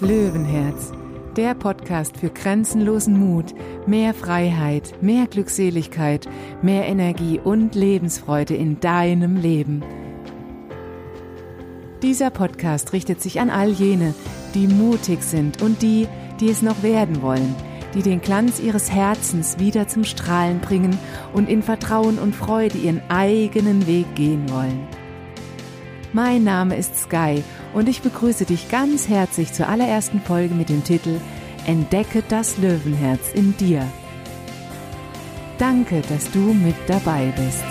Löwenherz, der Podcast für grenzenlosen Mut, mehr Freiheit, mehr Glückseligkeit, mehr Energie und Lebensfreude in deinem Leben. Dieser Podcast richtet sich an all jene, die mutig sind und die, die es noch werden wollen, die den Glanz ihres Herzens wieder zum Strahlen bringen und in Vertrauen und Freude ihren eigenen Weg gehen wollen. Mein Name ist Sky und ich begrüße dich ganz herzlich zur allerersten Folge mit dem Titel Entdecke das Löwenherz in dir. Danke, dass du mit dabei bist.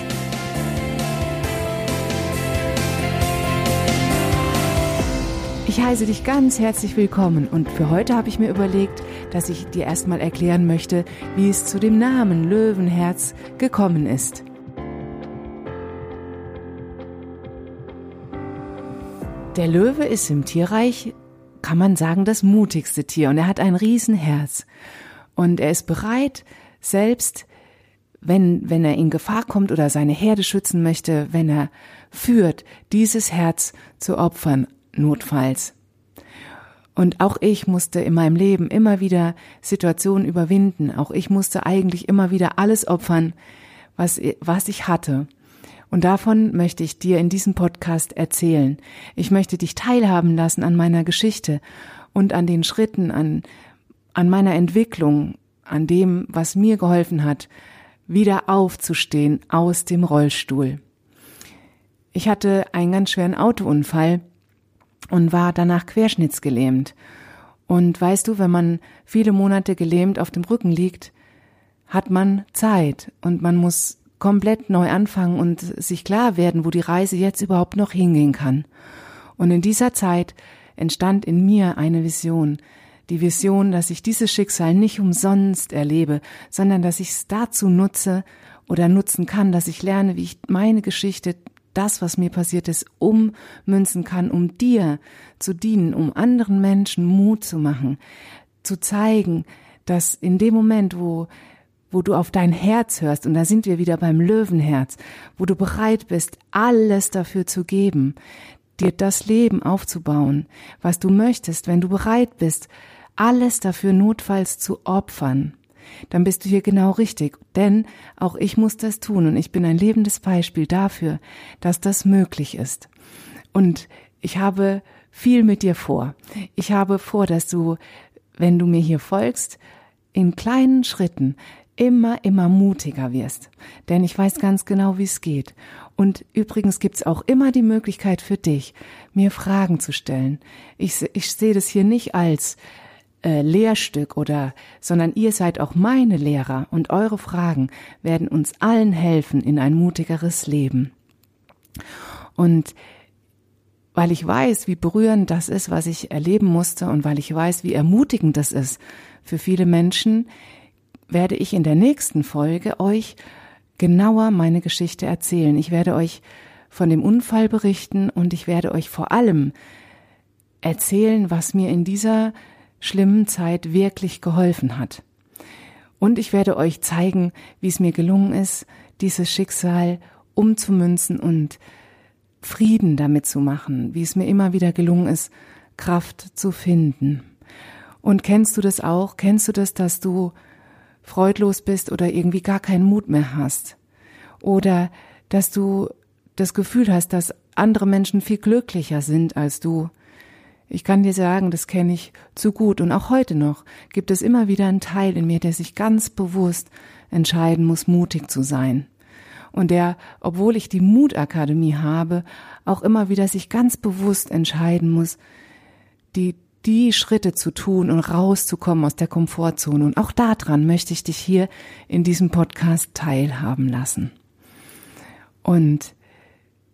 Ich heiße dich ganz herzlich willkommen und für heute habe ich mir überlegt, dass ich dir erstmal erklären möchte, wie es zu dem Namen Löwenherz gekommen ist. Der Löwe ist im Tierreich, kann man sagen, das mutigste Tier und er hat ein Riesenherz. Und er ist bereit, selbst wenn, wenn er in Gefahr kommt oder seine Herde schützen möchte, wenn er führt, dieses Herz zu opfern, notfalls. Und auch ich musste in meinem Leben immer wieder Situationen überwinden. Auch ich musste eigentlich immer wieder alles opfern, was, was ich hatte. Und davon möchte ich dir in diesem Podcast erzählen. Ich möchte dich teilhaben lassen an meiner Geschichte und an den Schritten, an, an meiner Entwicklung, an dem, was mir geholfen hat, wieder aufzustehen aus dem Rollstuhl. Ich hatte einen ganz schweren Autounfall und war danach querschnittsgelähmt. Und weißt du, wenn man viele Monate gelähmt auf dem Rücken liegt, hat man Zeit und man muss komplett neu anfangen und sich klar werden, wo die Reise jetzt überhaupt noch hingehen kann. Und in dieser Zeit entstand in mir eine Vision, die Vision, dass ich dieses Schicksal nicht umsonst erlebe, sondern dass ich es dazu nutze oder nutzen kann, dass ich lerne, wie ich meine Geschichte, das, was mir passiert ist, ummünzen kann, um dir zu dienen, um anderen Menschen Mut zu machen, zu zeigen, dass in dem Moment, wo wo du auf dein Herz hörst, und da sind wir wieder beim Löwenherz, wo du bereit bist, alles dafür zu geben, dir das Leben aufzubauen, was du möchtest, wenn du bereit bist, alles dafür notfalls zu opfern, dann bist du hier genau richtig, denn auch ich muss das tun und ich bin ein lebendes Beispiel dafür, dass das möglich ist. Und ich habe viel mit dir vor. Ich habe vor, dass du, wenn du mir hier folgst, in kleinen Schritten immer, immer mutiger wirst. Denn ich weiß ganz genau, wie es geht. Und übrigens gibt's auch immer die Möglichkeit für dich, mir Fragen zu stellen. Ich, ich sehe das hier nicht als äh, Lehrstück oder, sondern ihr seid auch meine Lehrer und eure Fragen werden uns allen helfen in ein mutigeres Leben. Und weil ich weiß, wie berührend das ist, was ich erleben musste und weil ich weiß, wie ermutigend das ist für viele Menschen, werde ich in der nächsten Folge euch genauer meine Geschichte erzählen. Ich werde euch von dem Unfall berichten und ich werde euch vor allem erzählen, was mir in dieser schlimmen Zeit wirklich geholfen hat. Und ich werde euch zeigen, wie es mir gelungen ist, dieses Schicksal umzumünzen und Frieden damit zu machen, wie es mir immer wieder gelungen ist, Kraft zu finden. Und kennst du das auch? Kennst du das, dass du freudlos bist oder irgendwie gar keinen Mut mehr hast. Oder dass du das Gefühl hast, dass andere Menschen viel glücklicher sind als du. Ich kann dir sagen, das kenne ich zu gut und auch heute noch gibt es immer wieder einen Teil in mir, der sich ganz bewusst entscheiden muss, mutig zu sein. Und der, obwohl ich die Mutakademie habe, auch immer wieder sich ganz bewusst entscheiden muss, die die Schritte zu tun und rauszukommen aus der Komfortzone. Und auch daran möchte ich dich hier in diesem Podcast teilhaben lassen. Und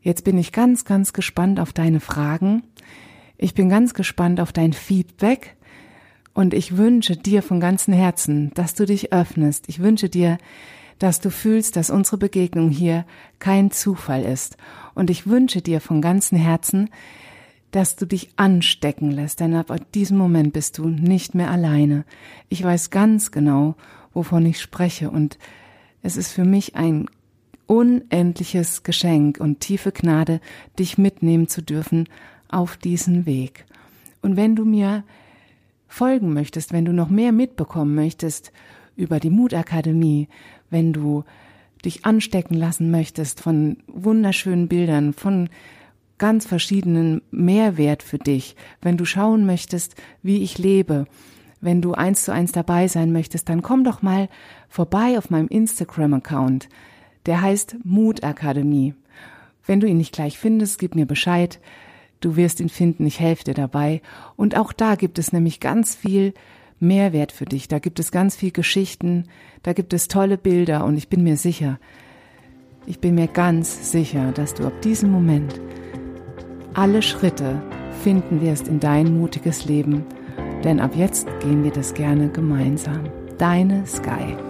jetzt bin ich ganz, ganz gespannt auf deine Fragen. Ich bin ganz gespannt auf dein Feedback. Und ich wünsche dir von ganzem Herzen, dass du dich öffnest. Ich wünsche dir, dass du fühlst, dass unsere Begegnung hier kein Zufall ist. Und ich wünsche dir von ganzem Herzen, dass du dich anstecken lässt, denn ab diesem Moment bist du nicht mehr alleine. Ich weiß ganz genau, wovon ich spreche und es ist für mich ein unendliches Geschenk und tiefe Gnade, dich mitnehmen zu dürfen auf diesen Weg. Und wenn du mir folgen möchtest, wenn du noch mehr mitbekommen möchtest über die Mutakademie, wenn du dich anstecken lassen möchtest von wunderschönen Bildern, von ganz verschiedenen Mehrwert für dich, wenn du schauen möchtest, wie ich lebe, wenn du eins zu eins dabei sein möchtest, dann komm doch mal vorbei auf meinem Instagram-Account. Der heißt Mutakademie. Wenn du ihn nicht gleich findest, gib mir Bescheid. Du wirst ihn finden, ich helfe dir dabei. Und auch da gibt es nämlich ganz viel Mehrwert für dich. Da gibt es ganz viel Geschichten, da gibt es tolle Bilder und ich bin mir sicher, ich bin mir ganz sicher, dass du ab diesem Moment alle Schritte finden wirst in dein mutiges Leben, denn ab jetzt gehen wir das gerne gemeinsam. Deine Sky.